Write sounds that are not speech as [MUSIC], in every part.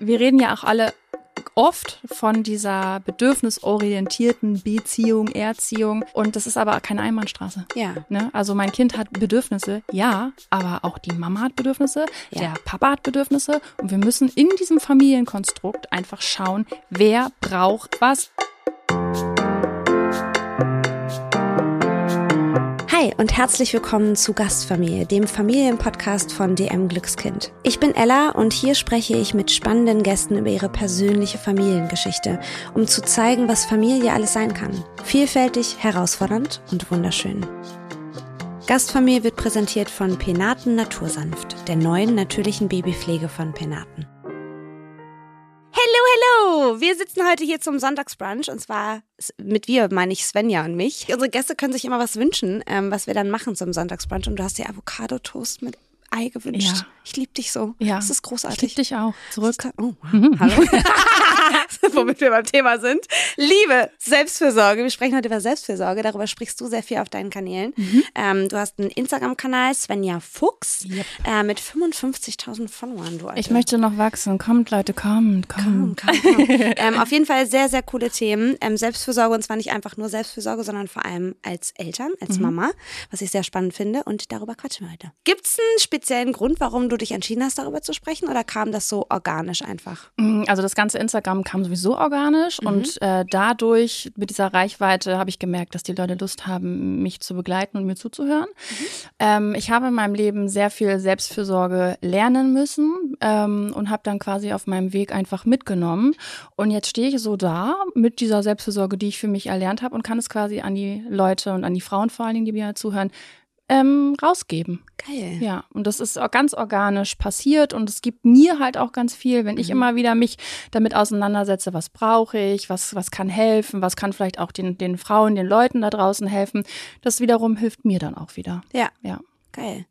wir reden ja auch alle oft von dieser bedürfnisorientierten Beziehung, Erziehung. Und das ist aber keine Einbahnstraße. Ja. Ne? Also mein Kind hat Bedürfnisse, ja, aber auch die Mama hat Bedürfnisse, Ja. der Papa hat Bedürfnisse. Und wir müssen in diesem Familienkonstrukt einfach schauen, wer braucht was. Hi und herzlich willkommen zu Gastfamilie, dem Familienpodcast von DM Glückskind. Ich bin Ella und hier spreche ich mit spannenden Gästen über ihre persönliche Familiengeschichte, um zu zeigen, was Familie alles sein kann. Vielfältig, herausfordernd und wunderschön. Gastfamilie wird präsentiert von Penaten Natursanft, der neuen natürlichen Babypflege von Penaten. Hallo, hallo! Wir sitzen heute hier zum Sonntagsbrunch und zwar mit wir meine ich Svenja und mich. Unsere Gäste können sich immer was wünschen, ähm, was wir dann machen zum Sonntagsbrunch und du hast dir Avocado-Toast mit Ei gewünscht. Ja. Ich liebe dich so. Ja. Das ist Ich liebe großartig. dich auch. Zurück. Oh, wow. hallo. [LAUGHS] [LAUGHS] Womit wir beim Thema sind. Liebe, Selbstfürsorge. Wir sprechen heute über Selbstfürsorge. Darüber sprichst du sehr viel auf deinen Kanälen. Ähm, du hast einen Instagram-Kanal, Svenja Fuchs, Yep. äh, mit 55.000 Followern. Du Ich möchte noch wachsen. Kommt, Leute, kommt, Komm, kommt. komm, komm. [LAUGHS] ähm, auf jeden Fall sehr, sehr coole Themen. Ähm, Selbstfürsorge und zwar nicht einfach nur Selbstfürsorge, sondern vor allem als Eltern, als Mama, was ich sehr spannend finde und darüber quatschen wir heute. Gibt es einen speziellen Grund, warum du dich entschieden hast, darüber zu sprechen oder kam das so organisch einfach? Mm, Also das ganze Instagram kam sowieso organisch Mhm. und äh, dadurch mit dieser Reichweite habe ich gemerkt, dass die Leute Lust haben, mich zu begleiten und mir zuzuhören. Mhm. Ähm, ich habe in meinem Leben sehr viel Selbstfürsorge lernen müssen ähm, und habe dann quasi auf meinem Weg einfach mitgenommen. Und jetzt stehe ich so da mit dieser Selbstfürsorge, die ich für mich erlernt habe und kann es quasi an die Leute und an die Frauen vor allen Dingen, die mir zuhören, ähm, rausgeben. Geil. Ja, und das ist auch ganz organisch passiert und es gibt mir halt auch ganz viel, wenn ich Mhm. immer wieder mich damit auseinandersetze, was brauche ich, was, was kann helfen, was kann vielleicht auch den, den Frauen, den Leuten da draußen helfen. Das wiederum hilft mir dann auch wieder. Ja, Ja. geil.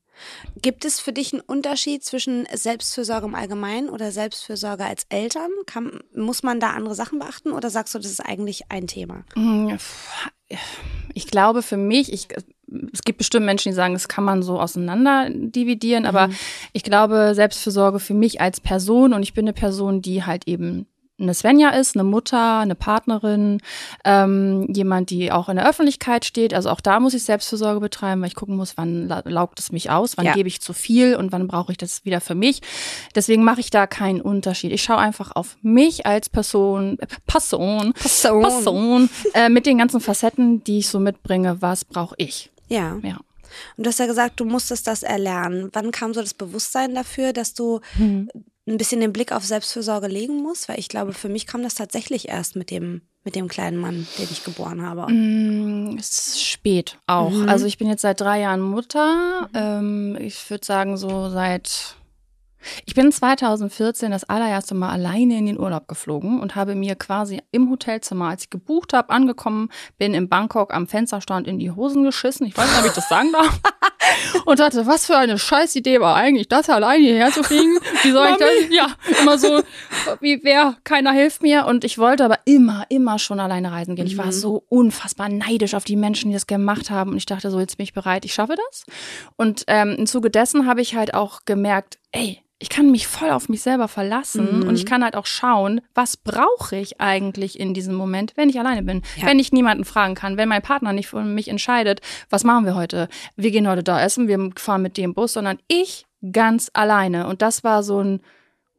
Gibt es für dich einen Unterschied zwischen Selbstfürsorge im Allgemeinen oder Selbstfürsorge als Eltern? Kann, muss man da andere Sachen beachten oder sagst du, das ist eigentlich ein Thema? Mm, Ich glaube für mich, ich, es gibt bestimmt Menschen, die sagen, das kann man so auseinander dividieren, aber ich glaube, Selbstfürsorge für mich als Person und ich bin eine Person, die halt eben eine Svenja ist, eine Mutter, eine Partnerin, ähm, jemand, die auch in der Öffentlichkeit steht. Also auch da muss ich Selbstfürsorge betreiben, weil ich gucken muss, wann la- laugt es mich aus, wann Ja. gebe ich zu viel und wann brauche ich das wieder für mich. Deswegen mache ich da keinen Unterschied. Ich schaue einfach auf mich als Person, äh, Person, Person. Person äh, mit den ganzen Facetten, die ich so mitbringe. Was brauche ich? Ja. Ja. Und du hast ja gesagt, du musstest das erlernen. Wann kam so das Bewusstsein dafür, dass du Mhm. ein bisschen den Blick auf Selbstfürsorge legen musst? Weil ich glaube, für mich kam das tatsächlich erst mit dem, mit dem kleinen Mann, den ich geboren habe. Mm, Es ist spät auch. Also ich bin jetzt seit drei Jahren Mutter. Ähm, ich würde sagen so seit. Ich bin 2014 das allererste Mal alleine in den Urlaub geflogen und habe mir quasi im Hotelzimmer, als ich gebucht habe, angekommen bin in Bangkok am Fensterstand in die Hosen geschissen. Ich weiß nicht, ob ich das sagen darf. [LAUGHS] Und dachte, was für eine scheiß Idee war eigentlich, das alleine hierher zu fliegen. Wie soll ich das? Ja, immer so, wie wer, keiner hilft mir. Und ich wollte aber immer, immer schon alleine reisen gehen. Ich war so unfassbar neidisch auf die Menschen, die das gemacht haben. Und ich dachte so, jetzt bin ich bereit, ich schaffe das. Und ähm, im Zuge dessen habe ich halt auch gemerkt, ey, ich kann mich voll auf mich selber verlassen und ich kann halt auch schauen, was brauche ich eigentlich in diesem Moment, wenn ich alleine bin, Ja. wenn ich niemanden fragen kann, wenn mein Partner nicht für mich entscheidet, was machen wir heute? Wir gehen heute da essen, wir fahren mit dem Bus, sondern ich ganz alleine. Und das war so ein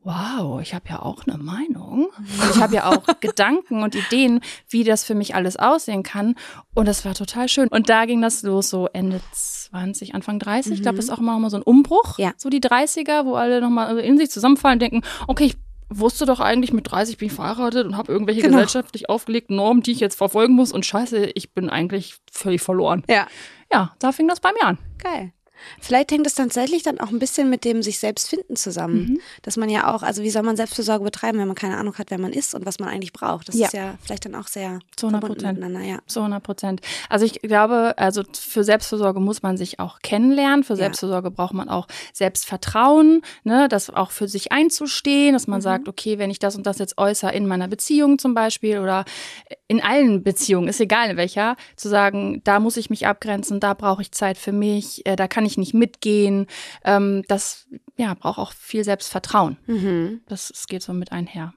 Wow, ich habe ja auch eine Meinung. Und ich habe ja auch [LAUGHS] Gedanken und Ideen, wie das für mich alles aussehen kann. Und das war total schön. Und da ging das los, so Ende 20, Anfang 30. Ich glaube, das ist auch immer so ein Umbruch. Ja. So die 30er, wo alle nochmal in sich zusammenfallen und denken, okay, ich wusste doch eigentlich, mit 30 bin ich verheiratet und habe irgendwelche Genau. gesellschaftlich aufgelegten Normen, die ich jetzt verfolgen muss. Und scheiße, ich bin eigentlich völlig verloren. Ja. Ja, da fing das bei mir an. Geil. Vielleicht hängt es tatsächlich dann auch ein bisschen mit dem sich selbst finden zusammen. Mhm. Dass man ja auch, also wie soll man Selbstfürsorge betreiben, wenn man keine Ahnung hat, wer man ist und was man eigentlich braucht. Das Ja. ist ja vielleicht dann auch sehr Zu 100 verbunden Prozent. miteinander, ja. Zu 100 Prozent. Also ich glaube, also für Selbstfürsorge muss man sich auch kennenlernen. Für Ja. Selbstfürsorge braucht man auch Selbstvertrauen, ne, das auch für sich einzustehen, dass man Mhm. sagt, okay, wenn ich das und das jetzt äußere in meiner Beziehung zum Beispiel oder in allen Beziehungen, ist egal in welcher, zu sagen, da muss ich mich abgrenzen, da brauche ich Zeit für mich, äh, da kann ich nicht mitgehen. Ähm, das ja, braucht auch viel Selbstvertrauen. Mhm. Das, das geht so mit einher.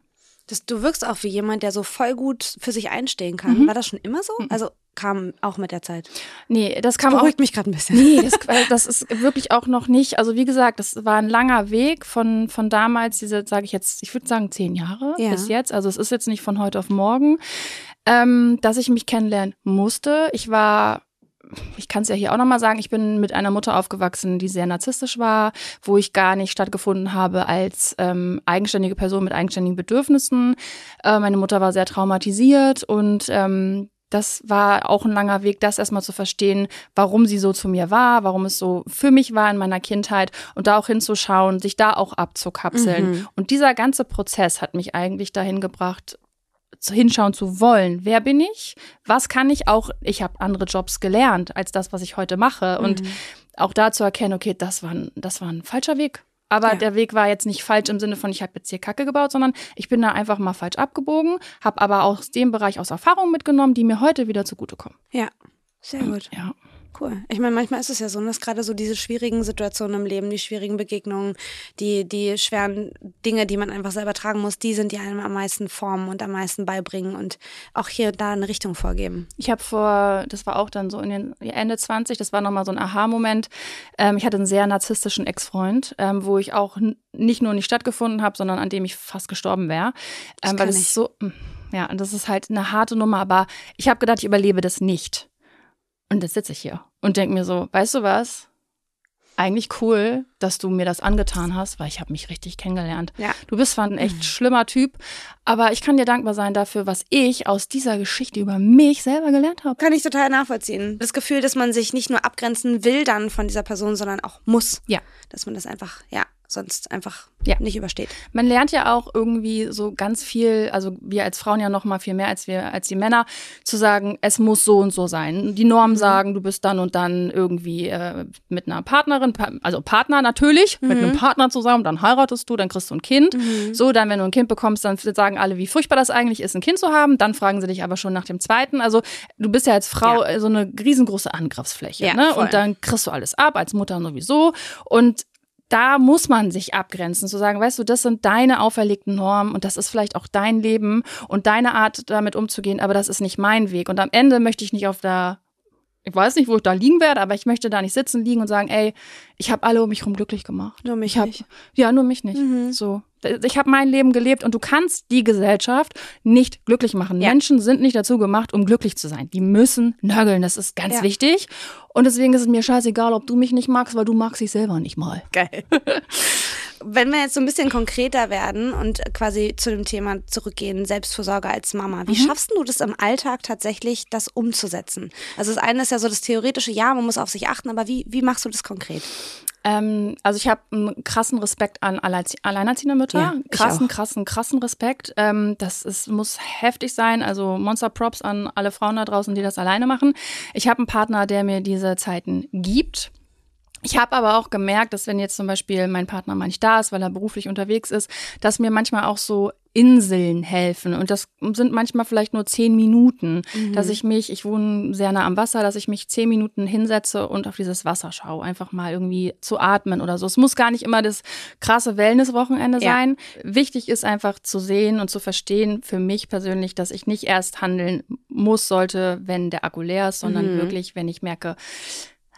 Das, du wirkst auch wie jemand, der so voll gut für sich einstehen kann. Mhm. War das schon immer so? Mhm. Also kam auch mit der Zeit. Nee, das kam das beruhigt auch, mich gerade ein bisschen. Nee, das, das, ist wirklich auch noch nicht. Also wie gesagt, das war ein langer Weg von von damals diese, sage ich jetzt, ich würde sagen zehn Jahre ja. bis jetzt. Also es ist jetzt nicht von heute auf morgen, ähm, dass ich mich kennenlernen musste. Ich war ich kann es ja hier auch nochmal sagen, ich bin mit einer Mutter aufgewachsen, die sehr narzisstisch war, wo ich gar nicht stattgefunden habe als ähm, eigenständige Person mit eigenständigen Bedürfnissen. Äh, meine Mutter war sehr traumatisiert und ähm, das war auch ein langer Weg, das erstmal zu verstehen, warum sie so zu mir war, warum es so für mich war in meiner Kindheit und da auch hinzuschauen, sich da auch abzukapseln. Mhm. Und dieser ganze Prozess hat mich eigentlich dahin gebracht, hinschauen zu wollen. Wer bin ich? Was kann ich auch? Ich habe andere Jobs gelernt als das, was ich heute mache. Und mhm. auch da zu erkennen, okay, das war ein, das war ein falscher Weg. Aber ja. der Weg war jetzt nicht falsch im Sinne von, ich habe jetzt hier Kacke gebaut, sondern ich bin da einfach mal falsch abgebogen, habe aber aus dem Bereich aus Erfahrungen mitgenommen, die mir heute wieder zugutekommen. Ja, sehr gut. Ja. Cool. Ich meine, manchmal ist es ja so, dass gerade so diese schwierigen Situationen im Leben, die schwierigen Begegnungen, die, die schweren Dinge, die man einfach selber tragen muss, die sind, die einem am meisten formen und am meisten beibringen und auch hier da eine Richtung vorgeben. Ich habe vor, das war auch dann so in den Ende 20, das war nochmal so ein Aha-Moment. Ähm, ich hatte einen sehr narzisstischen Ex-Freund, ähm, wo ich auch nicht nur nicht stattgefunden habe, sondern an dem ich fast gestorben wäre. Ähm, weil es so, hm, ja, und das ist halt eine harte Nummer, aber ich habe gedacht, ich überlebe das nicht. Und jetzt sitze ich hier und denke mir so, weißt du was? Eigentlich cool, dass du mir das angetan hast, weil ich habe mich richtig kennengelernt. Ja. Du bist zwar ein echt mhm. schlimmer Typ, aber ich kann dir dankbar sein dafür, was ich aus dieser Geschichte über mich selber gelernt habe. Kann ich total nachvollziehen. Das Gefühl, dass man sich nicht nur abgrenzen will dann von dieser Person, sondern auch muss. Ja. Dass man das einfach, ja, sonst einfach ja. nicht übersteht. Man lernt ja auch irgendwie so ganz viel, also wir als Frauen ja noch mal viel mehr als wir als die Männer, zu sagen, es muss so und so sein. Die Normen mhm. sagen, du bist dann und dann irgendwie äh, mit einer Partnerin, also Partner natürlich, mhm. mit einem Partner zusammen, dann heiratest du, dann kriegst du ein Kind. Mhm. So, dann wenn du ein Kind bekommst, dann sagen alle, wie furchtbar das eigentlich ist, ein Kind zu haben. Dann fragen sie dich aber schon nach dem zweiten. Also du bist ja als Frau ja. so eine riesengroße Angriffsfläche, ja, ne? Und dann kriegst du alles ab als Mutter sowieso und da muss man sich abgrenzen, zu sagen, weißt du, das sind deine auferlegten Normen und das ist vielleicht auch dein Leben und deine Art, damit umzugehen, aber das ist nicht mein Weg. Und am Ende möchte ich nicht auf der, ich weiß nicht, wo ich da liegen werde, aber ich möchte da nicht sitzen, liegen und sagen, ey, ich habe alle um mich herum glücklich gemacht. Nur mich hab, nicht. Ja, nur mich nicht. Mhm. So. Ich habe mein Leben gelebt und du kannst die Gesellschaft nicht glücklich machen. Ja. Menschen sind nicht dazu gemacht, um glücklich zu sein. Die müssen nörgeln, das ist ganz ja. wichtig. Und deswegen ist es mir scheißegal, ob du mich nicht magst, weil du magst dich selber nicht mal. Geil. [LAUGHS] Wenn wir jetzt so ein bisschen konkreter werden und quasi zu dem Thema zurückgehen, Selbstversorge als Mama, wie mhm. schaffst du das im Alltag tatsächlich, das umzusetzen? Also das eine ist ja so das theoretische, ja, man muss auf sich achten, aber wie, wie machst du das konkret? Ähm, also ich habe einen krassen Respekt an alleinerziehende Mütter. Ja, krassen, krassen, krassen Respekt. Ähm, das ist, muss heftig sein. Also Monster Props an alle Frauen da draußen, die das alleine machen. Ich habe einen Partner, der mir diese Zeiten gibt. Ich habe aber auch gemerkt, dass wenn jetzt zum Beispiel mein Partner mal nicht da ist, weil er beruflich unterwegs ist, dass mir manchmal auch so Inseln helfen. Und das sind manchmal vielleicht nur zehn Minuten, mhm. dass ich mich, ich wohne sehr nah am Wasser, dass ich mich zehn Minuten hinsetze und auf dieses Wasser schaue, einfach mal irgendwie zu atmen oder so. Es muss gar nicht immer das krasse Wellness-Wochenende ja. sein. Wichtig ist einfach zu sehen und zu verstehen für mich persönlich, dass ich nicht erst handeln muss, sollte, wenn der Akku leer ist, sondern mhm. wirklich, wenn ich merke,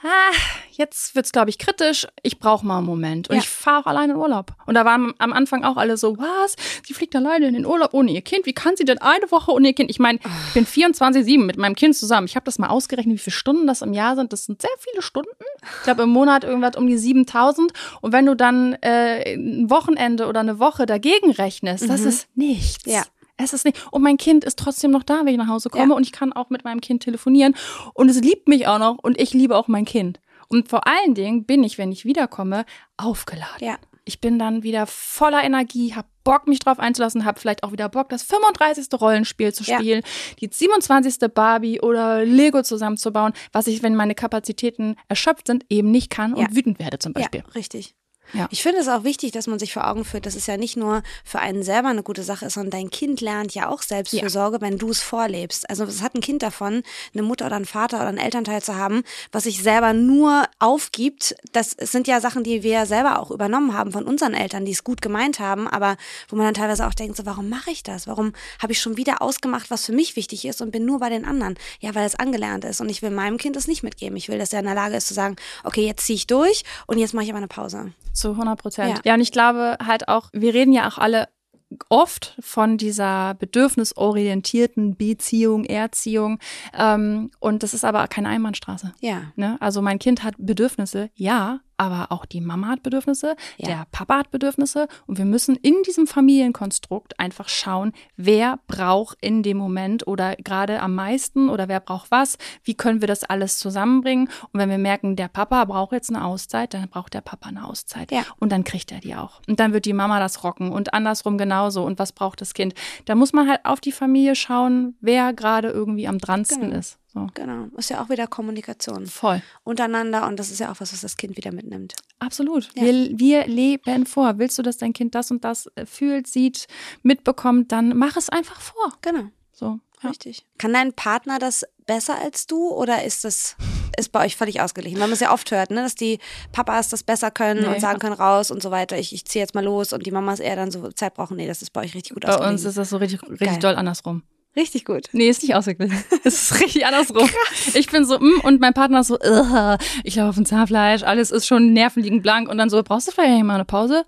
ah, jetzt wird's, glaube ich, kritisch. Ich brauche mal einen Moment. Und ja. ich fahre auch alleine in Urlaub. Und da waren am Anfang auch alle so, was? Sie fliegt alleine in den Urlaub ohne ihr Kind? Wie kann sie denn eine Woche ohne ihr Kind? Ich meine, ich bin 24-7 mit meinem Kind zusammen. Ich habe das mal ausgerechnet, wie viele Stunden das im Jahr sind. Das sind sehr viele Stunden. Ich glaube, im Monat irgendwas um die 7000. Und wenn du dann äh, ein Wochenende oder eine Woche dagegen rechnest, mhm. das ist nichts. Ja. Es ist nicht. Und mein Kind ist trotzdem noch da, wenn ich nach Hause komme. Ja. Und ich kann auch mit meinem Kind telefonieren. Und es liebt mich auch noch. Und ich liebe auch mein Kind. Und vor allen Dingen bin ich, wenn ich wiederkomme, aufgeladen. Ja. Ich bin dann wieder voller Energie, hab Bock, mich drauf einzulassen, hab vielleicht auch wieder Bock, das 35. Rollenspiel zu spielen, ja. die 27. Barbie oder Lego zusammenzubauen, was ich, wenn meine Kapazitäten erschöpft sind, eben nicht kann und ja. wütend werde zum Beispiel. Ja, richtig. Ja. Ich finde es auch wichtig, dass man sich vor Augen führt, dass es ja nicht nur für einen selber eine gute Sache ist, sondern dein Kind lernt ja auch Selbstfürsorge, ja. wenn du es vorlebst. Also es hat ein Kind davon, eine Mutter oder einen Vater oder einen Elternteil zu haben, was sich selber nur aufgibt. Das sind ja Sachen, die wir selber auch übernommen haben von unseren Eltern, die es gut gemeint haben, aber wo man dann teilweise auch denkt, so warum mache ich das? Warum habe ich schon wieder ausgemacht, was für mich wichtig ist und bin nur bei den anderen? Ja, weil es angelernt ist und ich will meinem Kind das nicht mitgeben. Ich will, dass er in der Lage ist zu sagen, okay, jetzt ziehe ich durch und jetzt mache ich aber eine Pause. Zu 100 Prozent. Ja. ja, und ich glaube halt auch, wir reden ja auch alle oft von dieser bedürfnisorientierten Beziehung, Erziehung. Ähm, und das ist aber keine Einbahnstraße. Ja. Ne? Also mein Kind hat Bedürfnisse, ja, aber auch die Mama hat Bedürfnisse, ja. der Papa hat Bedürfnisse und wir müssen in diesem Familienkonstrukt einfach schauen, wer braucht in dem Moment oder gerade am meisten oder wer braucht was, wie können wir das alles zusammenbringen und wenn wir merken, der Papa braucht jetzt eine Auszeit, dann braucht der Papa eine Auszeit ja. und dann kriegt er die auch und dann wird die Mama das rocken und andersrum genauso und was braucht das Kind. Da muss man halt auf die Familie schauen, wer gerade irgendwie am dransten genau. ist. So. Genau. Ist ja auch wieder Kommunikation. Voll. Untereinander und das ist ja auch was, was das Kind wieder mitnimmt. Absolut. Ja. Wir, wir leben vor. Willst du, dass dein Kind das und das äh, fühlt, sieht, mitbekommt, dann mach es einfach vor. Genau. So. Ja. Richtig. Kann dein Partner das besser als du oder ist das ist bei euch völlig ausgeglichen? Weil man es ja oft hört, ne, dass die Papas das besser können nee. und sagen können raus und so weiter. Ich, ich ziehe jetzt mal los und die Mamas eher dann so Zeit brauchen. Nee, das ist bei euch richtig gut bei ausgeglichen. Bei uns ist das so richtig, richtig doll andersrum. Richtig gut. Nee, ist nicht ausgeglichen. [LAUGHS] Es ist richtig andersrum. Krass. Ich bin so, mm, und mein Partner ist so, ich laufe auf ein Zahnfleisch, alles ist schon, Nerven liegen blank. Und dann so, brauchst du vielleicht mal eine Pause?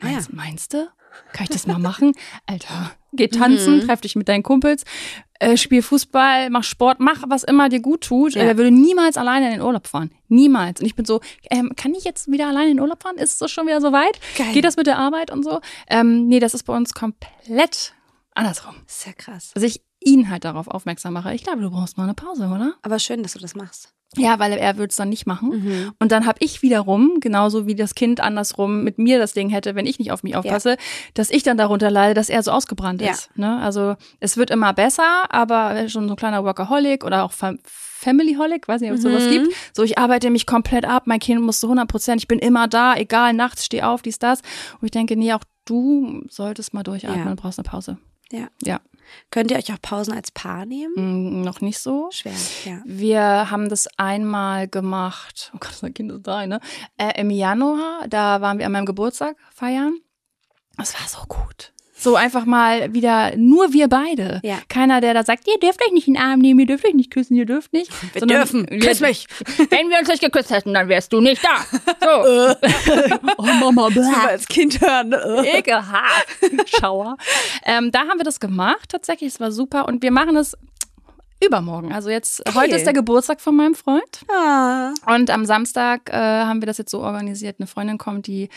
Meinst, ja. meinst du? Kann ich das mal machen? [LAUGHS] Alter, geh tanzen, mhm. treff dich mit deinen Kumpels, äh, spiel Fußball, mach Sport, mach was immer dir gut tut. Ja. Er würde niemals alleine in den Urlaub fahren. Niemals. Und ich bin so, ähm, kann ich jetzt wieder alleine in den Urlaub fahren? Ist es schon wieder so weit? Geil. Geht das mit der Arbeit und so? Ähm, nee, das ist bei uns komplett andersrum. Sehr krass. Also ich ihn halt darauf aufmerksam mache. Ich glaube, du brauchst mal eine Pause, oder? Aber schön, dass du das machst. Ja, weil er würde es dann nicht machen. Mhm. Und dann habe ich wiederum, genauso wie das Kind andersrum mit mir das Ding hätte, wenn ich nicht auf mich aufpasse, ja. dass ich dann darunter leide, dass er so ausgebrannt ja. ist. Ne? Also es wird immer besser, aber schon so ein kleiner Workaholic oder auch Familyholic, weiß nicht, ob es mhm. sowas gibt. So, ich arbeite mich komplett ab, mein Kind muss zu 100 Prozent, ich bin immer da, egal, nachts steh auf, dies, das. Und ich denke, nee, auch du solltest mal durchatmen ja. und brauchst eine Pause. Ja. Ja. Könnt ihr euch auch Pausen als Paar nehmen? Mm, noch nicht so. Schwer, ja. Wir haben das einmal gemacht, oh Gott, das Kind ist da, ne? Äh, Im Januar, da waren wir an meinem Geburtstag feiern. Das war so gut. So einfach mal wieder nur wir beide. Ja. Keiner, der da sagt, ihr dürft euch nicht in den Arm nehmen, ihr dürft euch nicht küssen, ihr dürft nicht. Wir Sondern, dürfen. Küss mich. [LAUGHS] Wenn wir uns nicht geküsst hätten, dann wärst du nicht da. So. [LAUGHS] [LAUGHS] oh Mama, bläh. als Kind hören. Ekelhaft. Schauer. Ähm, da haben wir das gemacht tatsächlich. Es war super. Und wir machen es Übermorgen. Also jetzt, Geil. heute ist der Geburtstag von meinem Freund. Ah. Und am Samstag äh, haben wir das jetzt so organisiert. Eine Freundin kommt, die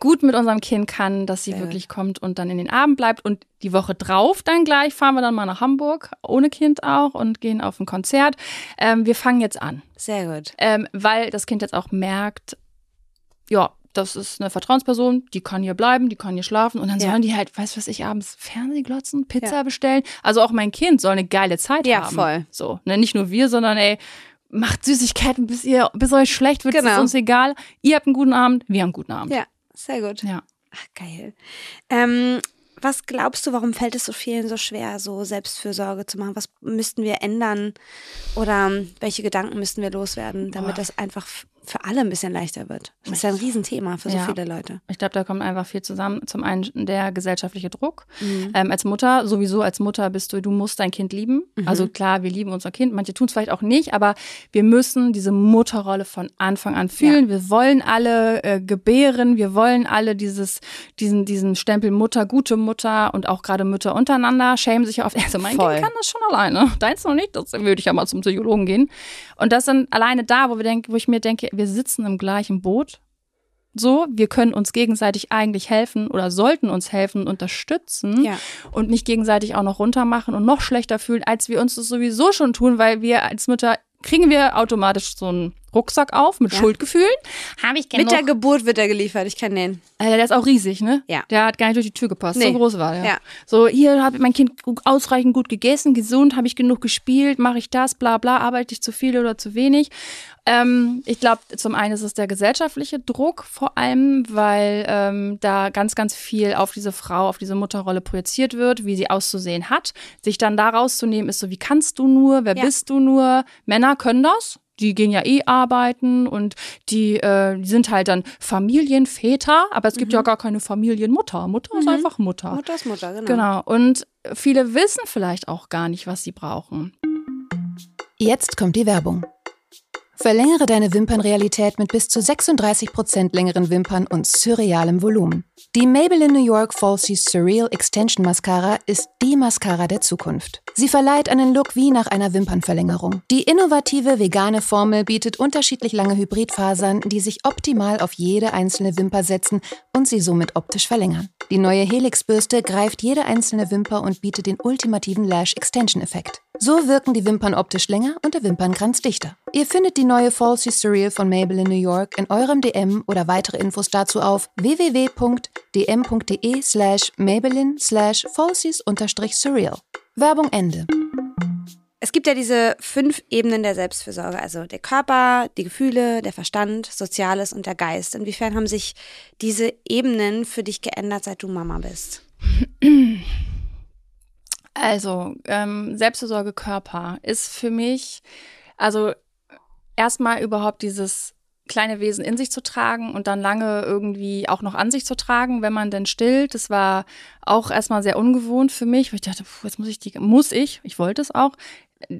gut mit unserem Kind kann, dass sie Sehr wirklich kommt und dann in den Abend bleibt. Und die Woche drauf dann gleich fahren wir dann mal nach Hamburg, ohne Kind auch, und gehen auf ein Konzert. Ähm, wir fangen jetzt an. Sehr gut. Ähm, weil das Kind jetzt auch merkt, ja, das ist eine Vertrauensperson, die kann hier bleiben, die kann hier schlafen und dann ja. sollen die halt, weiß was ich, abends Fernsehglotzen, Pizza ja. bestellen. Also auch mein Kind soll eine geile Zeit ja, haben. Ja, voll. So, ne, nicht nur wir, sondern ey, macht Süßigkeiten, bis ihr, bis euch schlecht wird, genau. ist uns egal. Ihr habt einen guten Abend, wir haben einen guten Abend. Ja, sehr gut. Ja. Ach, geil. Ähm, was glaubst du, warum fällt es so vielen so schwer, so Selbstfürsorge zu machen? Was müssten wir ändern oder welche Gedanken müssten wir loswerden, damit Boah. das einfach für alle ein bisschen leichter wird. Das ist ja ein Riesenthema für so ja. viele Leute. Ich glaube, da kommt einfach viel zusammen. Zum einen der gesellschaftliche Druck. Mhm. Ähm, als Mutter, sowieso als Mutter bist du, du musst dein Kind lieben. Mhm. Also klar, wir lieben unser Kind. Manche tun es vielleicht auch nicht, aber wir müssen diese Mutterrolle von Anfang an fühlen. Ja. Wir wollen alle äh, gebären. Wir wollen alle dieses, diesen, diesen Stempel Mutter, gute Mutter und auch gerade Mütter untereinander schämen sich ja oft. Also mein Voll. Kind kann das schon alleine. Deins noch nicht. Das würde ich ja mal zum Psychologen gehen. Und das sind alleine da, wo wir denken, wo ich mir denke, wir sitzen im gleichen Boot. So, wir können uns gegenseitig eigentlich helfen oder sollten uns helfen, unterstützen ja. und nicht gegenseitig auch noch runtermachen und noch schlechter fühlen, als wir uns das sowieso schon tun, weil wir als Mütter kriegen wir automatisch so einen Rucksack auf mit Ja. Schuldgefühlen. Habe ich Mit der Geburt wird er geliefert, ich kenne den. äh, der ist auch riesig, ne? Ja. Der hat gar nicht durch die Tür gepasst. Nee. So groß war der. Ja. So, hier habe mein Kind ausreichend gut gegessen, gesund, habe ich genug gespielt, mache ich das, bla bla, arbeite ich zu viel oder zu wenig. Ähm, ich glaube, zum einen ist es der gesellschaftliche Druck vor allem, weil ähm, da ganz, ganz viel auf diese Frau, auf diese Mutterrolle projiziert wird, wie sie auszusehen hat. Sich dann da rauszunehmen, ist so, wie kannst du nur, wer Ja. bist du nur? Männer können das. Die gehen ja eh arbeiten und die, äh, die sind halt dann Familienväter, aber es gibt ja gar keine Familienmutter. Mutter ist einfach Mutter. Mutter ist Mutter, genau. Genau. Und viele wissen vielleicht auch gar nicht, was sie brauchen. Jetzt kommt die Werbung. Verlängere deine Wimpernrealität mit bis zu 36% längeren Wimpern und surrealem Volumen. Die Maybelline New York Falsies Surreal Extension Mascara ist die Mascara der Zukunft. Sie verleiht einen Look wie nach einer Wimpernverlängerung. Die innovative vegane Formel bietet unterschiedlich lange Hybridfasern, die sich optimal auf jede einzelne Wimper setzen und sie somit optisch verlängern. Die neue Helix-Bürste greift jede einzelne Wimper und bietet den ultimativen Lash Extension Effekt. So wirken die Wimpern optisch länger und der Wimpernkranz dichter. Ihr findet die neue Falsy Surreal von Maybelline New York in eurem DM oder weitere Infos dazu auf www.dm.de slash Maybelline slash falsies-surreal. Werbung Ende. Es gibt ja diese fünf Ebenen der Selbstfürsorge, also der Körper, die Gefühle, der Verstand, Soziales und der Geist. Inwiefern haben sich diese Ebenen für dich geändert, seit du Mama bist? [CLEARS THROAT] Also, ähm, Selbstversorge Körper ist für mich, also erstmal überhaupt dieses kleine Wesen in sich zu tragen und dann lange irgendwie auch noch an sich zu tragen, wenn man denn stillt. Das war auch erstmal sehr ungewohnt für mich, weil ich dachte, puh, jetzt muss ich die, muss ich, ich wollte es auch,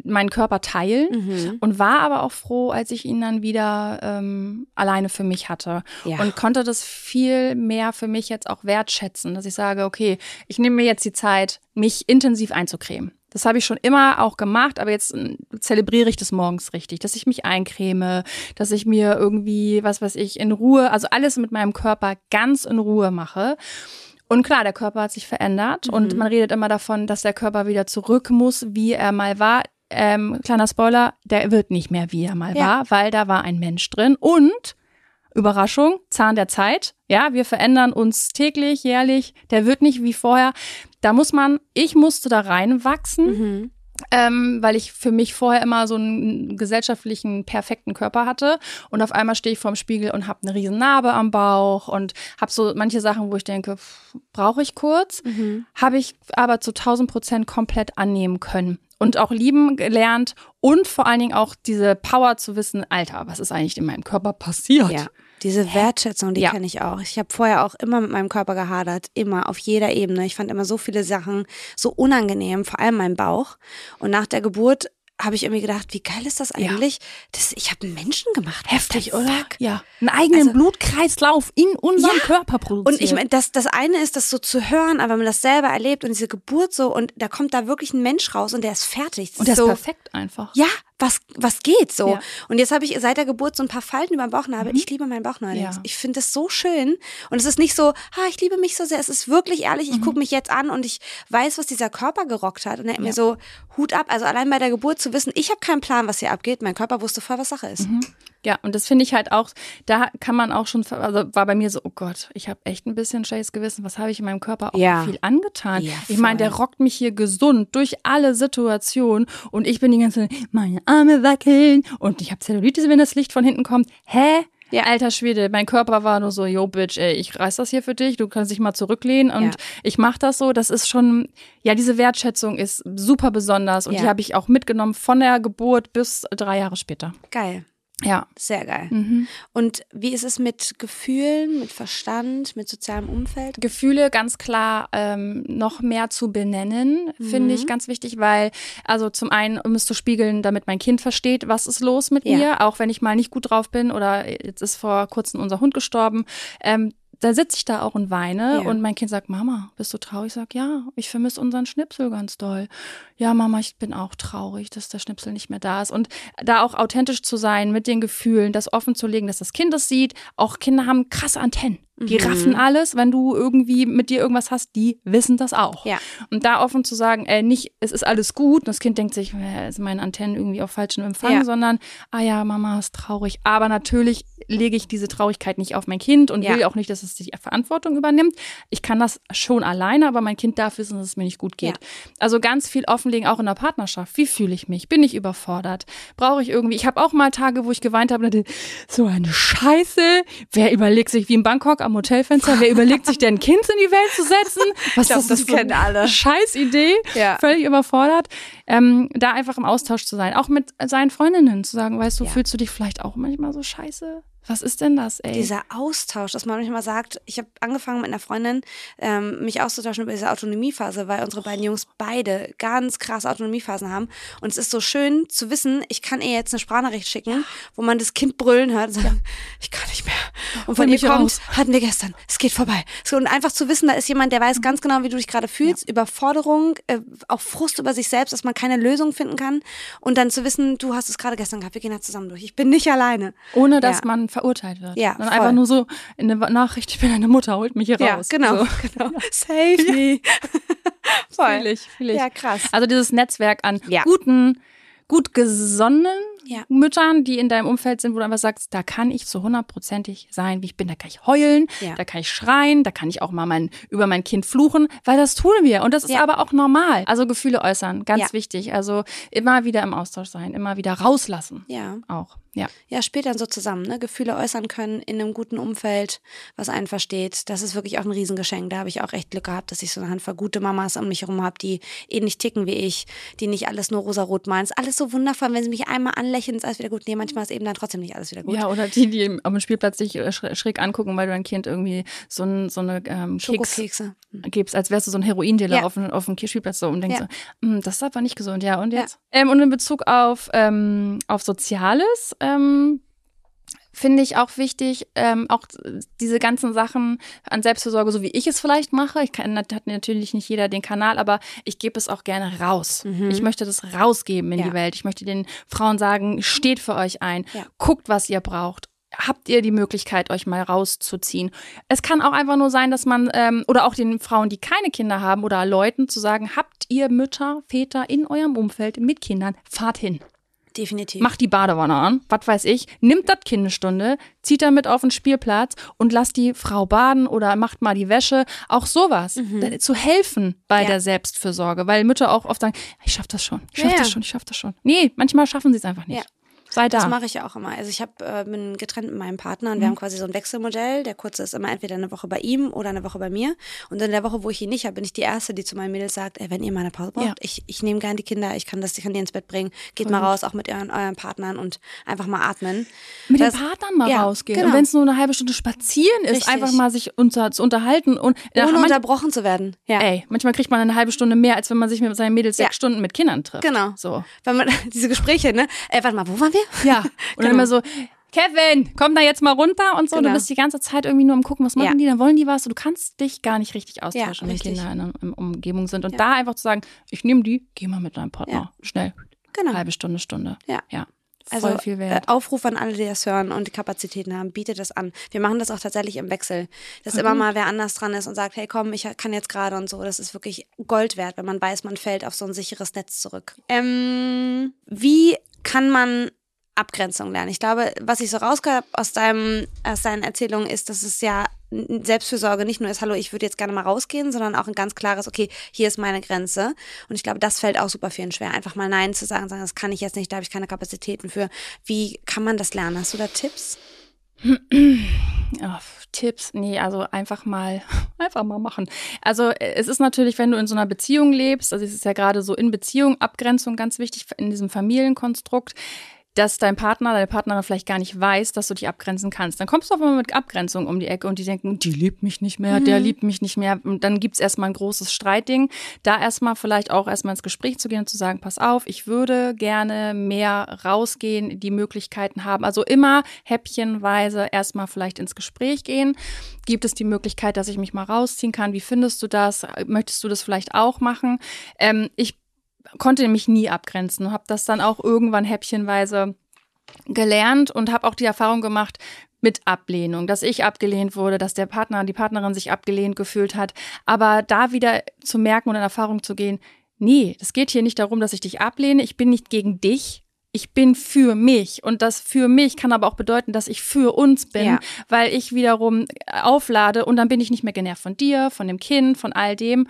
meinen Körper teilen Mhm. und war aber auch froh, als ich ihn dann wieder ähm, alleine für mich hatte Ja. und konnte das viel mehr für mich jetzt auch wertschätzen, dass ich sage, okay, ich nehme mir jetzt die Zeit, mich intensiv einzucremen. Das habe ich schon immer auch gemacht, aber jetzt äh, zelebriere ich das morgens richtig, dass ich mich eincreme, dass ich mir irgendwie, was weiß ich, in Ruhe, also alles mit meinem Körper ganz in Ruhe mache. Und klar, der Körper hat sich verändert und man redet immer davon, dass der Körper wieder zurück muss, wie er mal war. Ähm, kleiner Spoiler, der wird nicht mehr, wie er mal Ja. war, weil da war ein Mensch drin und Überraschung, Zahn der Zeit. Ja, wir verändern uns täglich, jährlich. Der wird nicht wie vorher. Da muss man, ich musste da reinwachsen, Mhm. ähm, weil ich für mich vorher immer so einen gesellschaftlichen, perfekten Körper hatte. Und auf einmal stehe ich vorm Spiegel und habe eine riesen Narbe am Bauch und habe so manche Sachen, wo ich denke, brauche ich kurz. Mhm. Habe ich aber zu 1000 Prozent komplett annehmen können. Und auch lieben gelernt und vor allen Dingen auch diese Power zu wissen, Alter, was ist eigentlich in meinem Körper passiert? Ja, diese Wertschätzung, die Ja. kenne ich auch. Ich habe vorher auch immer mit meinem Körper gehadert, immer auf jeder Ebene. Ich fand immer so viele Sachen so unangenehm, vor allem mein Bauch. Und nach der Geburt habe ich irgendwie gedacht, wie geil ist das eigentlich? Das, ich habe einen Menschen gemacht. Heftig, oder? fuck? Ja. Einen eigenen Also- Blutkreislauf in unserem Ja. Körper produziert. Und ich meine, das, das eine ist, das so zu hören, aber wenn man das selber erlebt und diese Geburt so und da kommt da wirklich ein Mensch raus und der ist fertig. Das und der ist so, perfekt einfach. Ja, was, was geht so? Ja. Mhm. Und jetzt habe ich seit der Geburt so ein paar Falten über dem Bauchnabel. Ich liebe meinen Bauchnabel. Ja. Ich finde das so schön. Und es ist nicht so, ha, ich liebe mich so sehr. Es ist wirklich ehrlich, Mhm. ich gucke mich jetzt an und ich weiß, was dieser Körper gerockt hat. Und er hat mir so Hut ab. Also allein bei der Geburt zu wissen, ich habe keinen Plan, was hier abgeht. Mein Körper wusste voll, was Sache ist. Ja, und das finde ich halt auch, da kann man auch schon, also war bei mir so, oh Gott, ich habe echt ein bisschen schlechtes Gewissen, was habe ich in meinem Körper auch Ja. viel angetan. Ja, ich meine, der rockt mich hier gesund durch alle Situationen und ich bin die ganze Zeit, meine Arme wackeln und ich habe Zellulitis, wenn das Licht von hinten kommt. Hä? Ja. Alter Schwede, mein Körper war nur so, yo, Bitch, ey, ich reiß das hier für dich, du kannst dich mal zurücklehnen und Ja. ich mach das so. Das ist schon, ja, diese Wertschätzung ist super besonders und Ja. die habe ich auch mitgenommen von der Geburt bis drei Jahre später. Geil. Ja. Sehr geil. Mhm. Und wie ist es mit Gefühlen, mit Verstand, mit sozialem Umfeld? Gefühle ganz klar ähm, noch mehr zu benennen, finde ich ganz wichtig, weil, also zum einen, um es zu spiegeln, damit mein Kind versteht, was ist los mit Ja. mir, auch wenn ich mal nicht gut drauf bin oder jetzt ist vor kurzem unser Hund gestorben. Ähm, da sitze ich da auch und weine Ja. und mein Kind sagt, Mama, bist du traurig? Ich sag, ja, ich vermisse unseren Schnipsel ganz doll. Ja, Mama, ich bin auch traurig, dass der Schnipsel nicht mehr da ist. Und da auch authentisch zu sein mit den Gefühlen, das offen zu legen, dass das Kind das sieht. Auch Kinder haben krasse Antennen. Die mhm. raffen alles, wenn du irgendwie mit dir irgendwas hast, die wissen das auch. Ja. Und da offen zu sagen, ey, nicht, es ist alles gut, und das Kind denkt sich, äh, sind meine Antennen irgendwie auf falschen Empfang, ja. sondern, ah ja, Mama ist traurig. Aber natürlich lege ich diese Traurigkeit nicht auf mein Kind und ja. will auch nicht, dass es die Verantwortung übernimmt. Ich kann das schon alleine, aber mein Kind darf wissen, dass es mir nicht gut geht. Ja. Also ganz viel offenlegen, auch in der Partnerschaft. Wie fühle ich mich? Bin ich überfordert? Brauche ich irgendwie, ich habe auch mal Tage, wo ich geweint habe so eine Scheiße. Wer überlegt sich wie in Bangkok am Hotelfenster, wer überlegt sich denn ein Kind in die Welt zu setzen? [LAUGHS] Was glaub, ist das, das kennen so alle. Scheiß Idee. Ja. Völlig überfordert. Ähm, da einfach im Austausch zu sein. Auch mit seinen Freundinnen zu sagen, weißt du, ja. fühlst du dich vielleicht auch manchmal so scheiße? Was ist denn das, ey? Dieser Austausch, dass man manchmal sagt, ich habe angefangen mit einer Freundin, ähm, mich auszutauschen über diese Autonomiephase, weil unsere beiden Jungs beide ganz krass Autonomiephasen haben. Und es ist so schön zu wissen, ich kann ihr jetzt eine Sprachnachricht schicken, ja. wo man das Kind brüllen hört und sagt, ja. [LAUGHS] ich kann nicht mehr. Und von ihr kommt, raus. hatten wir gestern, es geht vorbei. Und einfach zu wissen, da ist jemand, der weiß ganz genau, wie du dich gerade fühlst, ja. Überforderung, äh, auch Frust über sich selbst, dass man keine Lösung finden kann. Und dann zu wissen, du hast es gerade gestern gehabt, wir gehen da zusammen durch. Ich bin nicht alleine. Ohne dass man verurteilt wird. Ja, Dann einfach nur so in der Nachricht, ich bin eine Mutter, holt mich hier ja, raus. Genau, so. [LAUGHS] genau. Save me. [LAUGHS] [LAUGHS] voll. Fühl ich, fühl ich. Ja, krass. Also dieses Netzwerk an ja. guten, gut gesonnenen ja. Müttern, die in deinem Umfeld sind, wo du einfach sagst, da kann ich zu hundertprozentig sein, wie ich bin. Da kann ich heulen, ja. da kann ich schreien, da kann ich auch mal mein, über mein Kind fluchen, weil das tun wir. Und das ist ja. aber auch normal. Also Gefühle äußern, ganz wichtig. Also immer wieder im Austausch sein, immer wieder rauslassen. Ja. Auch. Ja. Ja, spielt dann so zusammen, ne? Gefühle äußern können in einem guten Umfeld, was einen versteht. Das ist wirklich auch ein Riesengeschenk. Da habe ich auch echt Glück gehabt, dass ich so eine Handvoll gute Mamas um mich herum habe, die ähnlich ticken wie ich, die nicht alles nur rosarot meinen. Ist alles so wundervoll, wenn sie mich einmal anlächeln, ist alles wieder gut. Nee, manchmal ist eben dann trotzdem nicht alles wieder gut. Ja, oder die, die am Spielplatz sich äh, schräg angucken, weil du dein Kind irgendwie so, ein, so eine ähm, Keks gibst, als wärst du so ein Heroindealer ja. auf, auf dem Spielplatz so und denkst ja. so, hm, das ist aber nicht gesund. Ja, und jetzt? Ja. Ähm, und in Bezug auf, ähm, auf Soziales, ähm, finde ich auch wichtig, ähm, auch diese ganzen Sachen an Selbstversorge, so wie ich es vielleicht mache. Ich kann, hat natürlich nicht jeder den Kanal, aber ich gebe es auch gerne raus. Mhm. Ich möchte das rausgeben in ja. die Welt. Ich möchte den Frauen sagen, steht für euch ein, ja. guckt, was ihr braucht habt ihr die Möglichkeit, euch mal rauszuziehen. Es kann auch einfach nur sein, dass man, ähm, oder auch den Frauen, die keine Kinder haben oder Leuten zu sagen, habt ihr Mütter, Väter in eurem Umfeld mit Kindern, fahrt hin. Definitiv. Macht die Badewanne an, was weiß ich, nimmt das Kind eine Stunde, zieht damit auf den Spielplatz und lasst die Frau baden oder macht mal die Wäsche. Auch sowas. Mhm. Zu helfen bei ja. der Selbstfürsorge, weil Mütter auch oft sagen, ich schaff das schon, ich schaff ja, das schon, ich schaff das schon. Nee, manchmal schaffen sie es einfach nicht. Ja. Sei da. Das mache ich ja auch immer. Also ich hab, äh, bin getrennt mit meinem Partner und mhm. wir haben quasi so ein Wechselmodell. Der kurze ist immer entweder eine Woche bei ihm oder eine Woche bei mir. Und in der Woche, wo ich ihn nicht habe, bin ich die Erste, die zu meinen Mädels sagt, ey, wenn ihr mal eine Pause braucht, ja. ich, ich nehme gerne die Kinder, ich kann das, ich kann die ins Bett bringen. Geht Voll mal raus, auch mit euren, euren Partnern und einfach mal atmen. Mit das, den Partnern mal ja, rausgehen. Genau. Und wenn es nur eine halbe Stunde spazieren ist, Richtig. einfach mal sich unter, zu unterhalten und ohne manch, unterbrochen zu werden. Ja. Ey, manchmal kriegt man eine halbe Stunde mehr, als wenn man sich mit seinen Mädels ja. sechs Stunden mit Kindern trifft. Genau. So. Wenn man [LAUGHS] diese Gespräche, ne? Ey, warte mal, wo waren wir? Ja. Und [LAUGHS] dann immer so, Kevin, komm da jetzt mal runter und so. Genau. Du bist die ganze Zeit irgendwie nur am gucken, was machen ja. die, dann wollen die was. Du kannst dich gar nicht richtig austauschen, ja, wenn Kinder in einer Umgebung sind. Und ja. da einfach zu sagen, ich nehme die, geh mal mit deinem Partner. Schnell. Genau. Halbe Stunde, Stunde. Ja. ja. Voll also viel wert. Äh, Aufruf an alle, die das hören und die Kapazitäten haben, bietet das an. Wir machen das auch tatsächlich im Wechsel. Dass mhm. immer mal wer anders dran ist und sagt, hey komm, ich kann jetzt gerade und so. Das ist wirklich Gold wert, wenn man weiß, man fällt auf so ein sicheres Netz zurück. Ähm, wie kann man Abgrenzung lernen. Ich glaube, was ich so rausgehört aus, deinem, aus deinen Erzählungen ist, dass es ja Selbstfürsorge nicht nur ist, hallo, ich würde jetzt gerne mal rausgehen, sondern auch ein ganz klares, okay, hier ist meine Grenze. Und ich glaube, das fällt auch super vielen schwer, einfach mal Nein zu sagen, sagen, das kann ich jetzt nicht, da habe ich keine Kapazitäten für. Wie kann man das lernen? Hast du da Tipps? Oh, Tipps, nee, also einfach mal, [LAUGHS] einfach mal machen. Also es ist natürlich, wenn du in so einer Beziehung lebst, also es ist ja gerade so in Beziehung, Abgrenzung ganz wichtig in diesem Familienkonstrukt, dass dein Partner, deine Partnerin vielleicht gar nicht weiß, dass du dich abgrenzen kannst. Dann kommst du auf einmal mit Abgrenzung um die Ecke und die denken, die liebt mich nicht mehr, mhm. der liebt mich nicht mehr. Und dann gibt's erstmal ein großes Streitding. Da erstmal vielleicht auch erstmal ins Gespräch zu gehen und zu sagen, pass auf, ich würde gerne mehr rausgehen, die Möglichkeiten haben. Also immer häppchenweise erstmal vielleicht ins Gespräch gehen. Gibt es die Möglichkeit, dass ich mich mal rausziehen kann? Wie findest du das? Möchtest du das vielleicht auch machen? Ähm, ich konnte mich nie abgrenzen, habe das dann auch irgendwann häppchenweise gelernt und habe auch die Erfahrung gemacht, mit Ablehnung, dass ich abgelehnt wurde, dass der Partner, die Partnerin sich abgelehnt gefühlt hat. Aber da wieder zu merken und in Erfahrung zu gehen, nee, das geht hier nicht darum, dass ich dich ablehne. Ich bin nicht gegen dich. Ich bin für mich. Und das für mich kann aber auch bedeuten, dass ich für uns bin, ja. weil ich wiederum auflade und dann bin ich nicht mehr genervt von dir, von dem Kind, von all dem.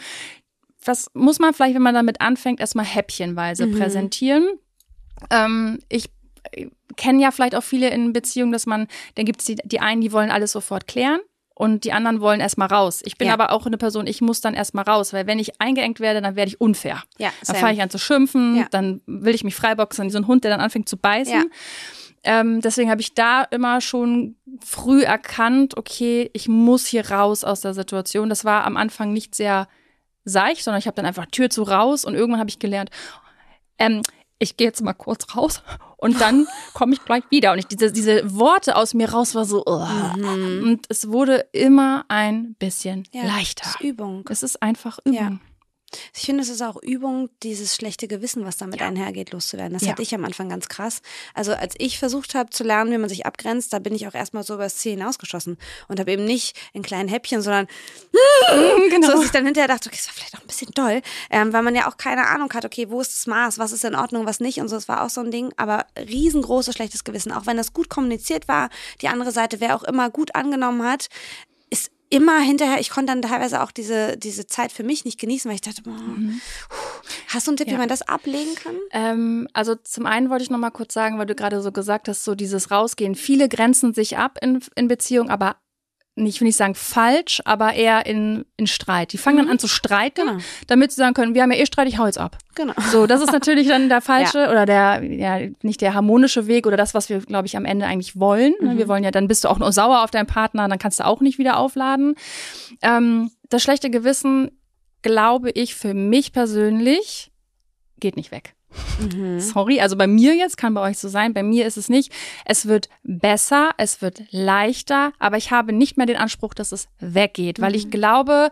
Das muss man vielleicht, wenn man damit anfängt, erstmal häppchenweise mhm. präsentieren. Ähm, ich kennen ja vielleicht auch viele in Beziehungen, dass man, dann gibt es die, die einen, die wollen alles sofort klären und die anderen wollen erstmal raus. Ich bin ja. aber auch eine Person, ich muss dann erstmal raus, weil wenn ich eingeengt werde, dann werde ich unfair. Ja, dann fange ich an zu schimpfen, ja. dann will ich mich freiboxen, so ein Hund, der dann anfängt zu beißen. Ja. Ähm, deswegen habe ich da immer schon früh erkannt, okay, ich muss hier raus aus der Situation. Das war am Anfang nicht sehr seicht, sondern ich habe dann einfach Tür zu raus und irgendwann habe ich gelernt, ähm, ich gehe jetzt mal kurz raus [LAUGHS] und dann [LAUGHS] komme ich gleich wieder. Und ich, diese, diese Worte aus mir raus war so, oh. mhm. und es wurde immer ein bisschen ja, leichter. Es ist Übung. Es ist einfach Übung. Ja. Ich finde, es ist auch Übung, dieses schlechte Gewissen, was damit ja. einhergeht, loszuwerden. Das ja. hatte ich am Anfang ganz krass. Also als ich versucht habe zu lernen, wie man sich abgrenzt, da bin ich auch erstmal so über das Ziel hinausgeschossen und habe eben nicht in kleinen Häppchen, sondern [LAUGHS] genau. so, dass ich dann hinterher dachte, okay, das war vielleicht auch ein bisschen doll, ähm, weil man ja auch keine Ahnung hat, okay, wo ist das Maß, was ist in Ordnung, was nicht und so. Das war auch so ein Ding, aber riesengroßes schlechtes Gewissen, auch wenn das gut kommuniziert war, die andere Seite, wer auch immer gut angenommen hat, immer hinterher, ich konnte dann teilweise auch diese, diese Zeit für mich nicht genießen, weil ich dachte, boah, mhm. hast du einen Tipp, ja. wie man das ablegen kann? Ähm, also zum einen wollte ich noch mal kurz sagen, weil du gerade so gesagt hast, so dieses Rausgehen. Viele grenzen sich ab in, in Beziehung, aber nicht, will ich sagen falsch, aber eher in, in Streit. Die fangen mhm. dann an zu streiten, genau. damit sie sagen können, wir haben ja eh Streit, ich hau jetzt ab. Genau. So, das ist natürlich dann der [LAUGHS] falsche ja. oder der, ja, nicht der harmonische Weg oder das, was wir, glaube ich, am Ende eigentlich wollen. Ne? Mhm. Wir wollen ja, dann bist du auch nur sauer auf deinen Partner, dann kannst du auch nicht wieder aufladen. Ähm, das schlechte Gewissen, glaube ich, für mich persönlich, geht nicht weg. Mhm. Sorry, also bei mir jetzt kann bei euch so sein, bei mir ist es nicht. Es wird besser, es wird leichter, aber ich habe nicht mehr den Anspruch, dass es weggeht, weil ich mhm. glaube,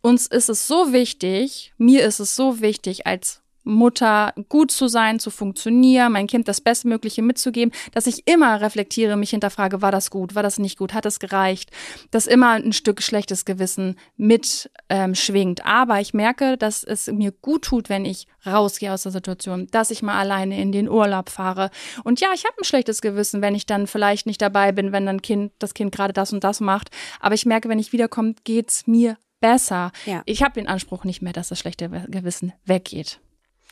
uns ist es so wichtig, mir ist es so wichtig als Mutter gut zu sein, zu funktionieren, mein Kind das Bestmögliche mitzugeben, dass ich immer reflektiere, mich hinterfrage, war das gut, war das nicht gut, hat es gereicht, dass immer ein Stück schlechtes Gewissen mit ähm, schwingt. Aber ich merke, dass es mir gut tut, wenn ich rausgehe aus der Situation, dass ich mal alleine in den Urlaub fahre. Und ja, ich habe ein schlechtes Gewissen, wenn ich dann vielleicht nicht dabei bin, wenn dann Kind, das Kind gerade das und das macht. Aber ich merke, wenn ich wiederkomme, geht's mir besser. Ja. Ich habe den Anspruch nicht mehr, dass das schlechte Gewissen weggeht.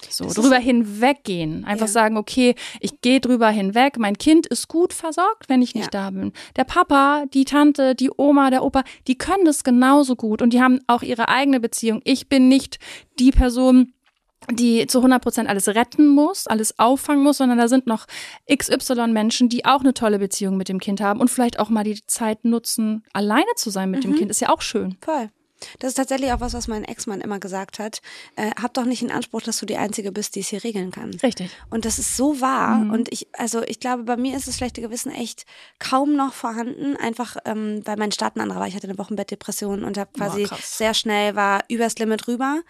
So, das drüber hinweggehen. Einfach ja. sagen, okay, ich gehe drüber hinweg. Mein Kind ist gut versorgt, wenn ich nicht ja. da bin. Der Papa, die Tante, die Oma, der Opa, die können das genauso gut und die haben auch ihre eigene Beziehung. Ich bin nicht die Person, die zu 100 Prozent alles retten muss, alles auffangen muss, sondern da sind noch XY Menschen, die auch eine tolle Beziehung mit dem Kind haben und vielleicht auch mal die Zeit nutzen, alleine zu sein mit mhm. dem Kind. Ist ja auch schön. Voll. Das ist tatsächlich auch was, was mein Ex-Mann immer gesagt hat. Äh, hab doch nicht den Anspruch, dass du die Einzige bist, die es hier regeln kann. Richtig. Und das ist so wahr. Mhm. Und ich, also ich glaube, bei mir ist das schlechte Gewissen echt kaum noch vorhanden. Einfach, ähm, weil mein Start ein anderer war. Ich hatte eine Wochenbettdepression und habe quasi Boah, sehr schnell war übers Limit rüber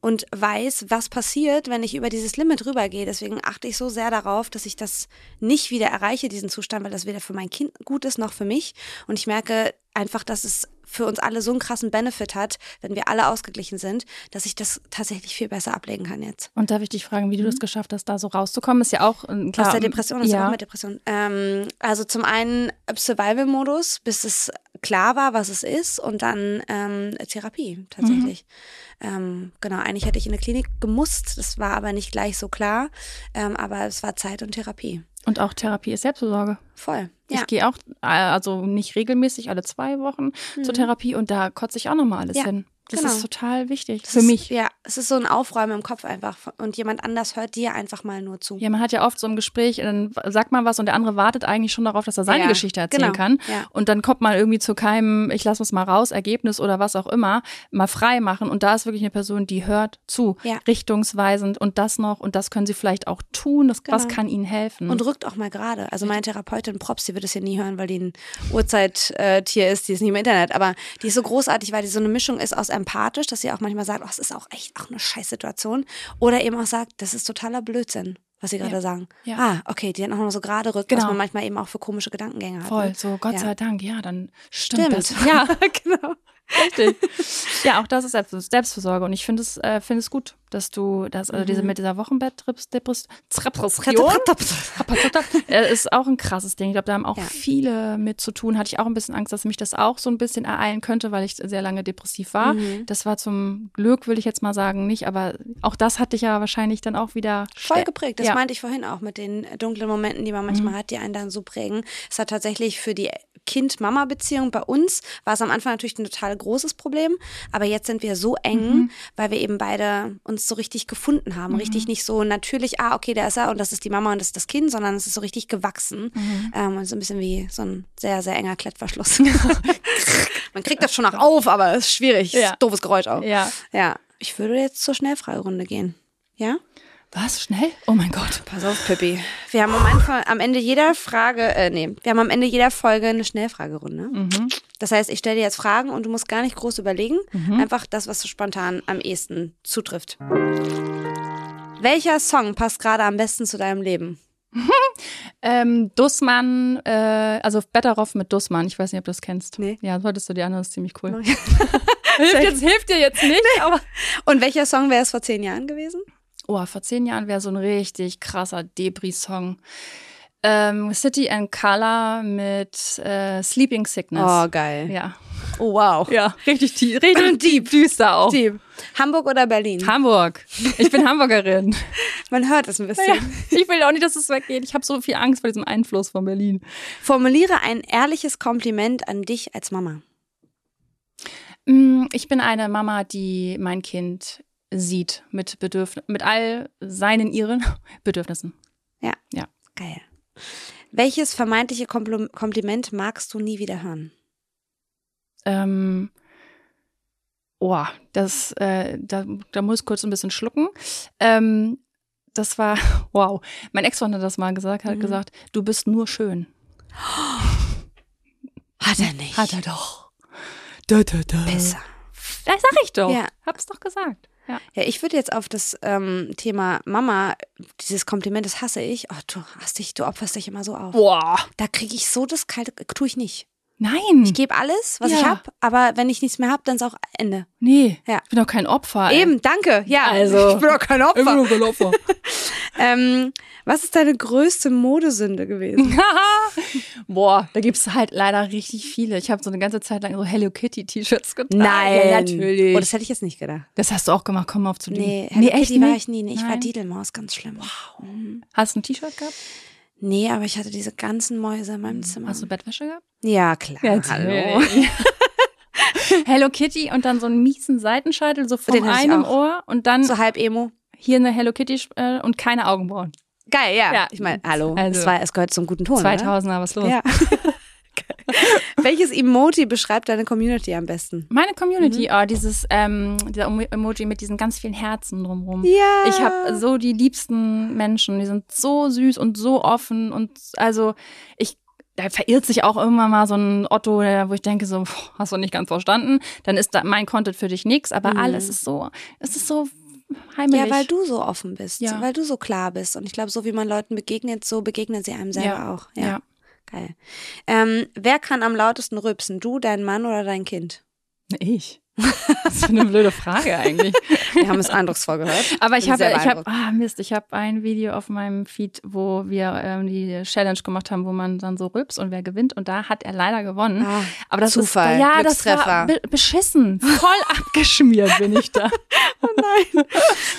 und weiß, was passiert, wenn ich über dieses Limit rübergehe. Deswegen achte ich so sehr darauf, dass ich das nicht wieder erreiche, diesen Zustand, weil das weder für mein Kind gut ist noch für mich. Und ich merke einfach, dass es für uns alle so einen krassen Benefit hat, wenn wir alle ausgeglichen sind, dass ich das tatsächlich viel besser ablegen kann jetzt. Und darf ich dich fragen, wie du mhm. das geschafft hast, da so rauszukommen? Ist ja auch äh, klar. Aus der Depression, ist ja auch mit Depression. Ähm, also zum einen Survival-Modus, bis es klar war, was es ist, und dann ähm, Therapie tatsächlich. Mhm. Ähm, genau, eigentlich hätte ich in eine Klinik gemusst, das war aber nicht gleich so klar, ähm, aber es war Zeit und Therapie. Und auch Therapie ist Selbstversorge. Voll. Ja. Ich gehe auch, äh, also nicht regelmäßig, alle zwei Wochen mhm. zur Therapie und da kotze ich auch nochmal alles ja. hin. Das genau. ist total wichtig das für ist, mich. Ja, es ist so ein Aufräumen im Kopf einfach und jemand anders hört dir einfach mal nur zu. Ja, man hat ja oft so ein Gespräch, dann sagt man was und der andere wartet eigentlich schon darauf, dass er seine ja, Geschichte erzählen genau. kann. Ja. Und dann kommt man irgendwie zu keinem, ich lasse es mal raus, Ergebnis oder was auch immer, mal frei machen. Und da ist wirklich eine Person, die hört zu, ja. richtungsweisend und das noch und das können sie vielleicht auch tun. Das, genau. Was kann ihnen helfen? Und rückt auch mal gerade. Also meine Therapeutin Props, die wird es ja nie hören, weil die ein Urzeittier ist, die ist nicht im Internet. Aber die ist so großartig, weil die so eine Mischung ist aus empathisch, dass sie auch manchmal sagt, oh, es ist auch echt auch eine Scheißsituation. Oder eben auch sagt, das ist totaler Blödsinn. was Sie gerade Ja. sagen. Ja. Ah, okay, die dann auch noch so gerade rückt, was Genau. man manchmal eben auch für komische Gedankengänge hat. Voll, Ne? so Gott Ja. sei Dank, ja, dann stimmt, Stimmt. das. [LAUGHS] Ja, genau. richtig. ja, auch das ist Selbst Selbstversorge und ich finde es, äh, finde es gut, dass du das, also Mhm. diese mit dieser Wochenbettdepression [LAUGHS] ist auch ein krasses Ding. Ich glaube, da haben auch Ja. viele mit zu tun. Hatte ich auch ein bisschen Angst, dass mich das auch so ein bisschen ereilen könnte, weil ich sehr lange depressiv war. Mhm. Das war zum Glück, will ich jetzt mal sagen, nicht, aber auch das hatte ich ja wahrscheinlich dann auch wieder Voll geprägt. Das ja. meinte ich vorhin auch mit den dunklen Momenten, die man manchmal hat, die einen dann so prägen. Es hat tatsächlich für die Kind-Mama-Beziehung bei uns war es am Anfang natürlich ein total großes Problem, aber jetzt sind wir so eng, weil wir eben beide uns so richtig gefunden haben. Richtig nicht so natürlich, ah, okay, da ist er und das ist die Mama und das ist das Kind, sondern es ist so richtig gewachsen. Ähm, und so ein bisschen wie so ein sehr, sehr enger Klettverschluss. [LAUGHS] man kriegt das schon noch auf, aber es ist schwierig. Ja. Ist ein doofes Geräusch auch. Ja. ja. Ich würde jetzt zur Schnellfragerunde gehen. Ja? Was? Schnell? Oh mein Gott. Pass auf, Pippi. Wir haben am, Anfang, am Ende jeder Frage, äh, nee, wir haben am Ende jeder Folge eine Schnellfragerunde. Mhm. Das heißt, ich stelle dir jetzt Fragen und du musst gar nicht groß überlegen. Einfach das, was so spontan am ehesten zutrifft. Welcher Song passt gerade am besten zu deinem Leben? [LAUGHS] Ähm, Dussmann, äh, also Better Off mit Dussmann. Ich weiß nicht, ob du das kennst. Nee. Ja, solltest du dir an, das ist ziemlich cool. [LAUGHS] hilft, jetzt, hilft dir jetzt nicht, aber. Und welcher Song wäre es vor zehn Jahren gewesen? Oh, vor zehn Jahren wäre so ein richtig krasser Debris-Song. Ähm, City and Color mit äh, Sleeping Sickness. geil. Ja. Oh, wow. Ja, richtig, tie- richtig [CLEARS THROAT] deep, düster auch. Deep. Hamburg oder Berlin? Hamburg. Ich bin Hamburgerin. [LAUGHS] Man hört es ein bisschen. Ja, ich will auch nicht, dass es weggeht. Ich habe so viel Angst vor diesem Einfluss von Berlin. Formuliere ein ehrliches Kompliment an dich als Mama. Mm, Ich bin eine Mama, die mein Kind sieht mit Bedürfnissen, mit all seinen ihren [LAUGHS] Bedürfnissen. Ja. Ja. Geil. Welches vermeintliche Kompl Kompliment magst du nie wieder hören? Ähm, oh, das, äh, da, da muss ich kurz ein bisschen schlucken. Ähm, das war, [LAUGHS] wow. Mein Ex-Freund hat das mal gesagt, hat Mhm. gesagt, du bist nur schön. [GASPS] Hat er nicht. Hat er doch. Da, da, da. Besser. Das sag ich doch. Ja. Hab's doch gesagt. Ja. Ja, ich würde jetzt auf das ähm, Thema Mama, dieses Kompliment, das hasse ich. Oh, du hast dich, du opferst dich immer so auf. Boah. Da kriege ich so das kalte, tue ich nicht. Nein. Ich gebe alles, was Ja. ich habe, aber wenn ich nichts mehr habe, dann ist auch Ende. nee. Ja. Ich bin doch kein Opfer. ey. Eben, danke. Ja, Also. [LAUGHS] ich bin doch kein Ich bin Opfer. doch kein Opfer. [LAUGHS] Ähm, was ist deine größte Modesünde gewesen? [LAUGHS] Boah, da gibt's halt leider richtig viele. Ich habe so eine ganze Zeit lang so Hello Kitty T-Shirts getragen. Ja, natürlich. Oh, das hätte ich jetzt nicht gedacht. das hast du auch gemacht. Komm auf zu dir. Nee, Hello echt Kitty war nicht? ich nie. Nee, ich war Nein. Didelmaus, ganz schlimm. Wow. Hast du ein T-Shirt gehabt? Nee, aber ich hatte diese ganzen Mäuse in meinem Zimmer. Hm. Hast du Bettwäsche gehabt? Ja, klar. hallo. [LAUGHS] Hello Kitty und dann so einen miesen Seitenscheitel so von einem. Ohr und dann So halb Emo. hier eine Hello Kitty äh, und keine Augenbrauen. Geil, ja. Ja. Ich meine, hallo. Also- es, war, es gehört zum guten Ton. 2000er, was los? Oder? Ja. [LAUGHS] [LAUGHS] Welches Emoji beschreibt deine Community am besten? Meine Community, Mhm. oh, dieses ähm, dieser Emo- Emoji mit diesen ganz vielen Herzen drumrum. Ja. Ich habe so die liebsten Menschen, die sind so süß und so offen und also ich da verirrt sich auch irgendwann mal so ein Otto, wo ich denke so, pff, hast du nicht ganz verstanden, dann ist da mein Content für dich nix, aber Mhm. alles ist so, es ist so heimelig. Ja, weil du so offen bist, Ja. weil du so klar bist. Und ich glaube, so wie man Leuten begegnet, so begegnen sie einem selber Ja. auch. ja. Geil. Ähm, wer kann am lautesten rülpsen? Du, dein Mann oder dein Kind? Ich. [LAUGHS] Das ist eine blöde Frage eigentlich. Wir haben es eindrucksvoll gehört. Aber ich habe, ich habe, ah Mist, ich habe ein Video auf meinem Feed, wo wir ähm, die Challenge gemacht haben, wo man dann so rülps und wer gewinnt und da hat er leider gewonnen. Ah, Aber das Zufall, ist, ja, das war be beschissen, voll abgeschmiert bin ich da. [LAUGHS]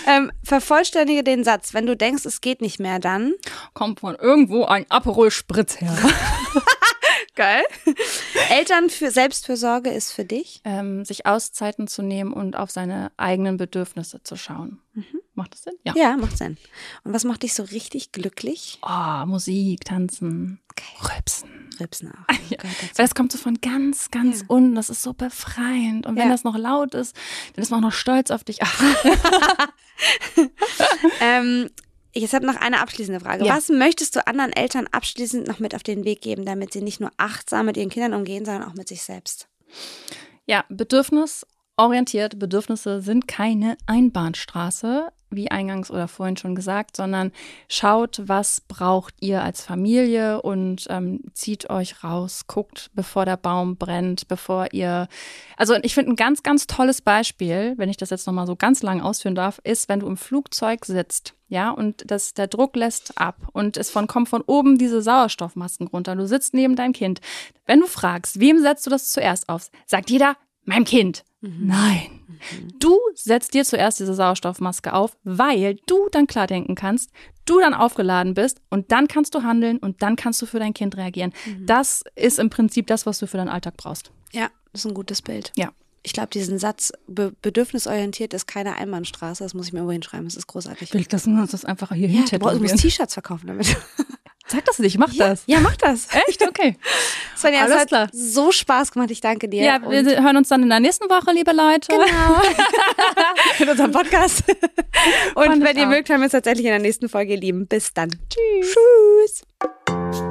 Ähm, vervollständige den Satz. Wenn du denkst, es geht nicht mehr, dann. Kommt von irgendwo ein Aperol Spritz her. [LAUGHS] Geil. [LAUGHS] Eltern für Selbstfürsorge ist für dich. ähm, sich Auszeiten zu nehmen und auf seine eigenen Bedürfnisse zu schauen. Macht das Sinn? Ja. Ja, macht Sinn. Und was macht dich so richtig glücklich? Oh, Musik, Tanzen, Geil. Rülpsen. Rülpsen auch. [LAUGHS] Ja. Weil das kommt so von ganz, ganz Ja. unten. Das ist so befreiend. Und wenn Ja. das noch laut ist, dann ist man auch noch stolz auf dich. [LAUGHS] Ähm, ich habe noch eine abschließende Frage. Ja. Was möchtest du anderen Eltern abschließend noch mit auf den Weg geben, damit sie nicht nur achtsam mit ihren Kindern umgehen, sondern auch mit sich selbst? Ja, bedürfnisorientiert. Bedürfnisse sind keine Einbahnstraße. Wie eingangs oder vorhin schon gesagt, sondern schaut, was braucht ihr als Familie und ähm, zieht euch raus, guckt, bevor der Baum brennt, bevor ihr. Also ich finde ein ganz, ganz tolles Beispiel, wenn ich das jetzt nochmal so ganz lang ausführen darf, ist, wenn du im Flugzeug sitzt. Ja, und das, der Druck lässt ab und es von, kommt von oben diese Sauerstoffmasken runter. Du sitzt neben deinem Kind. Wenn du fragst, wem setzt du das zuerst auf? Sagt jeder, meinem Kind. Mhm. Nein. Mhm. Du setzt dir zuerst diese Sauerstoffmaske auf, weil du dann klar denken kannst, du dann aufgeladen bist und dann kannst du handeln und dann kannst du für dein Kind reagieren. Mhm. Das ist im Prinzip das, was du für deinen Alltag brauchst. Ja, das ist ein gutes Bild. Ja. Ich glaube, diesen Satz, be bedürfnisorientiert ist keine Einbahnstraße, das muss ich mir irgendwo hinschreiben, das ist großartig. Will ich das, das einfach hier ja, Du musst T-Shirts verkaufen damit. [LAUGHS] Sag das nicht, mach ja, das. Ja, mach das. [LAUGHS] Echt? Okay. [LAUGHS] Svenja, Alles es hat klar. so Spaß gemacht. Ich danke dir. Ja, wir hören uns dann in der nächsten Woche, liebe Leute. Genau. [LAUGHS] in unserem Podcast. Und Fand wenn ihr mögt, hören wir uns tatsächlich in der nächsten Folge, ihr Lieben. Bis dann. Tschüss. Tschüss.